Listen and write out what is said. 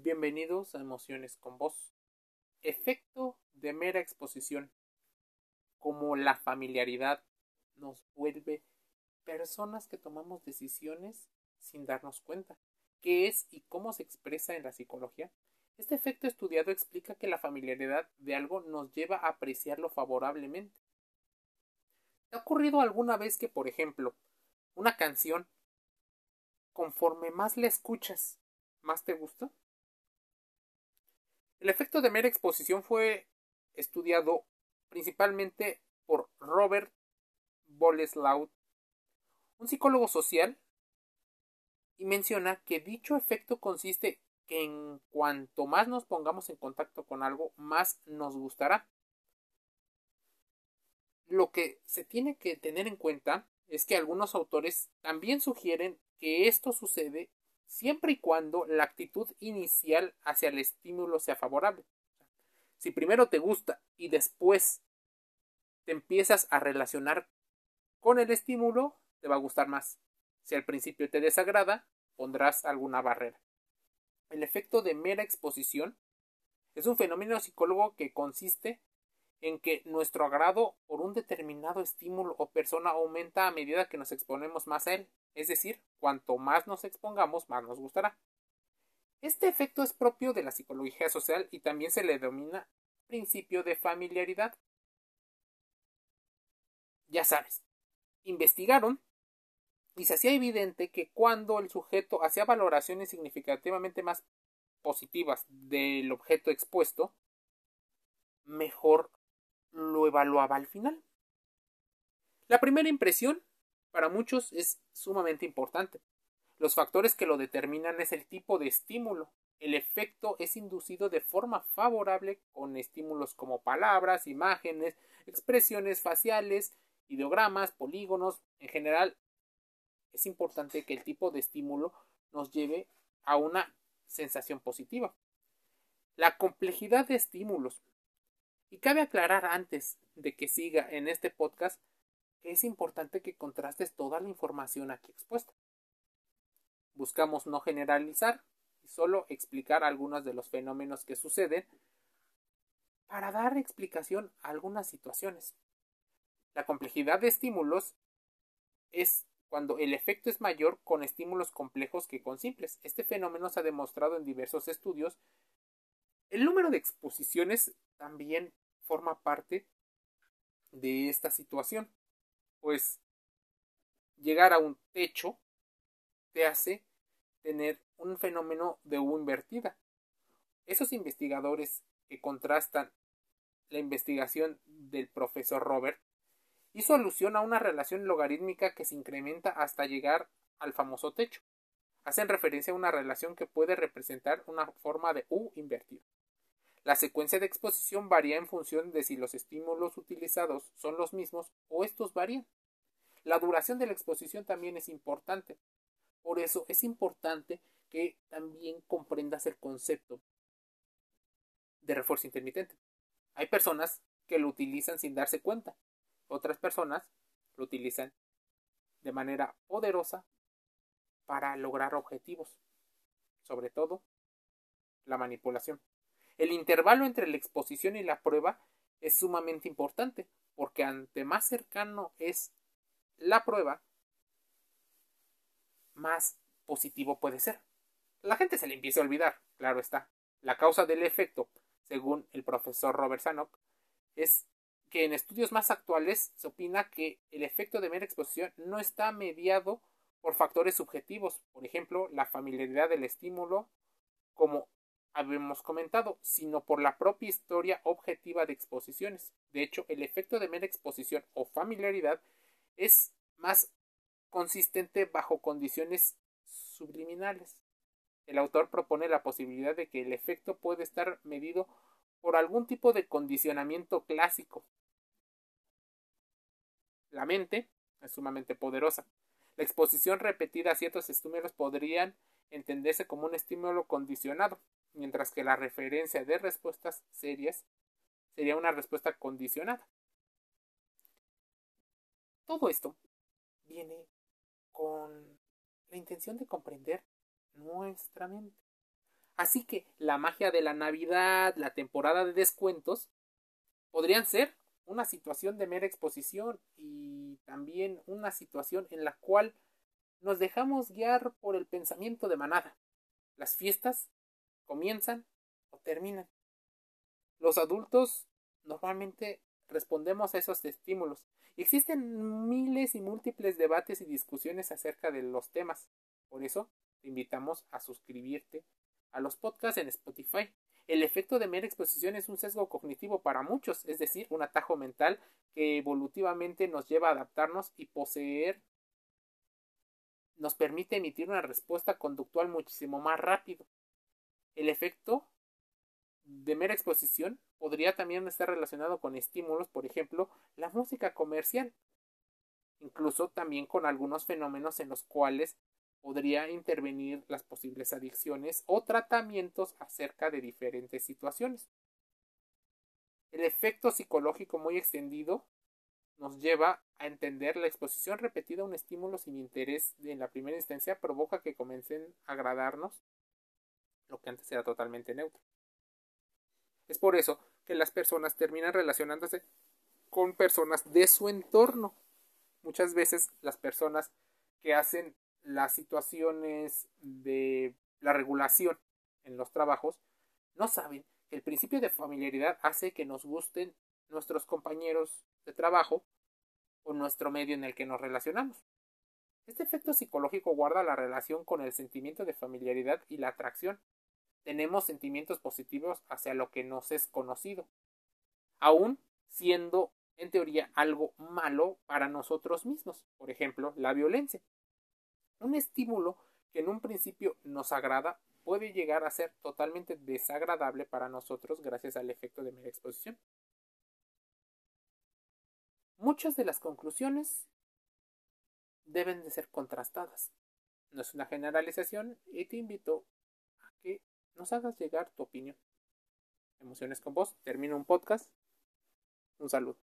Bienvenidos a Emociones con Voz. Efecto de mera exposición. Como la familiaridad nos vuelve personas que tomamos decisiones sin darnos cuenta. ¿Qué es y cómo se expresa en la psicología? Este efecto estudiado explica que la familiaridad de algo nos lleva a apreciarlo favorablemente. ¿Te ha ocurrido alguna vez que, por ejemplo, una canción, conforme más la escuchas, más te gusta? El efecto de mera exposición fue estudiado principalmente por Robert Boleslaw, un psicólogo social, y menciona que dicho efecto consiste que en cuanto más nos pongamos en contacto con algo, más nos gustará. Lo que se tiene que tener en cuenta es que algunos autores también sugieren que esto sucede siempre y cuando la actitud inicial hacia el estímulo sea favorable. Si primero te gusta y después te empiezas a relacionar con el estímulo, te va a gustar más. Si al principio te desagrada, pondrás alguna barrera. El efecto de mera exposición es un fenómeno psicólogo que consiste en que nuestro agrado por un determinado estímulo o persona aumenta a medida que nos exponemos más a él, es decir, cuanto más nos expongamos, más nos gustará. Este efecto es propio de la psicología social y también se le denomina principio de familiaridad. Ya sabes, investigaron y se hacía evidente que cuando el sujeto hacía valoraciones significativamente más positivas del objeto expuesto, mejor evaluaba al final. La primera impresión para muchos es sumamente importante. Los factores que lo determinan es el tipo de estímulo. El efecto es inducido de forma favorable con estímulos como palabras, imágenes, expresiones faciales, ideogramas, polígonos. En general, es importante que el tipo de estímulo nos lleve a una sensación positiva. La complejidad de estímulos y cabe aclarar antes de que siga en este podcast que es importante que contrastes toda la información aquí expuesta. Buscamos no generalizar y solo explicar algunos de los fenómenos que suceden para dar explicación a algunas situaciones. La complejidad de estímulos es cuando el efecto es mayor con estímulos complejos que con simples. Este fenómeno se ha demostrado en diversos estudios el número de exposiciones también forma parte de esta situación, pues llegar a un techo te hace tener un fenómeno de U invertida. Esos investigadores que contrastan la investigación del profesor Robert hizo alusión a una relación logarítmica que se incrementa hasta llegar al famoso techo. Hacen referencia a una relación que puede representar una forma de U invertida. La secuencia de exposición varía en función de si los estímulos utilizados son los mismos o estos varían. La duración de la exposición también es importante. Por eso es importante que también comprendas el concepto de refuerzo intermitente. Hay personas que lo utilizan sin darse cuenta. Otras personas lo utilizan de manera poderosa para lograr objetivos. Sobre todo, la manipulación. El intervalo entre la exposición y la prueba es sumamente importante, porque ante más cercano es la prueba, más positivo puede ser. La gente se le empieza a olvidar, claro está. La causa del efecto, según el profesor Robert Sanok, es que en estudios más actuales se opina que el efecto de mera exposición no está mediado por factores subjetivos, por ejemplo, la familiaridad del estímulo, como habíamos comentado, sino por la propia historia objetiva de exposiciones. De hecho, el efecto de mera exposición o familiaridad es más consistente bajo condiciones subliminales. El autor propone la posibilidad de que el efecto puede estar medido por algún tipo de condicionamiento clásico. La mente es sumamente poderosa. La exposición repetida a ciertos estímulos podrían entenderse como un estímulo condicionado, mientras que la referencia de respuestas serias sería una respuesta condicionada. Todo esto viene con la intención de comprender nuestra mente. Así que la magia de la Navidad, la temporada de descuentos, podrían ser una situación de mera exposición y también una situación en la cual nos dejamos guiar por el pensamiento de manada. Las fiestas comienzan o terminan. Los adultos normalmente respondemos a esos estímulos. Existen miles y múltiples debates y discusiones acerca de los temas. Por eso te invitamos a suscribirte a los podcasts en Spotify. El efecto de mera exposición es un sesgo cognitivo para muchos, es decir, un atajo mental que evolutivamente nos lleva a adaptarnos y poseer nos permite emitir una respuesta conductual muchísimo más rápido. El efecto de mera exposición podría también estar relacionado con estímulos, por ejemplo, la música comercial, incluso también con algunos fenómenos en los cuales podría intervenir las posibles adicciones o tratamientos acerca de diferentes situaciones. El efecto psicológico muy extendido nos lleva a entender la exposición repetida a un estímulo sin interés en la primera instancia provoca que comiencen a agradarnos lo que antes era totalmente neutro. Es por eso que las personas terminan relacionándose con personas de su entorno. Muchas veces las personas que hacen las situaciones de la regulación en los trabajos no saben que el principio de familiaridad hace que nos gusten nuestros compañeros de trabajo o nuestro medio en el que nos relacionamos. Este efecto psicológico guarda la relación con el sentimiento de familiaridad y la atracción. Tenemos sentimientos positivos hacia lo que nos es conocido, aun siendo en teoría algo malo para nosotros mismos, por ejemplo, la violencia. Un estímulo que en un principio nos agrada puede llegar a ser totalmente desagradable para nosotros gracias al efecto de mera exposición. Muchas de las conclusiones deben de ser contrastadas. No es una generalización y te invito nos hagas llegar tu opinión. Emociones con vos. Termino un podcast. Un saludo.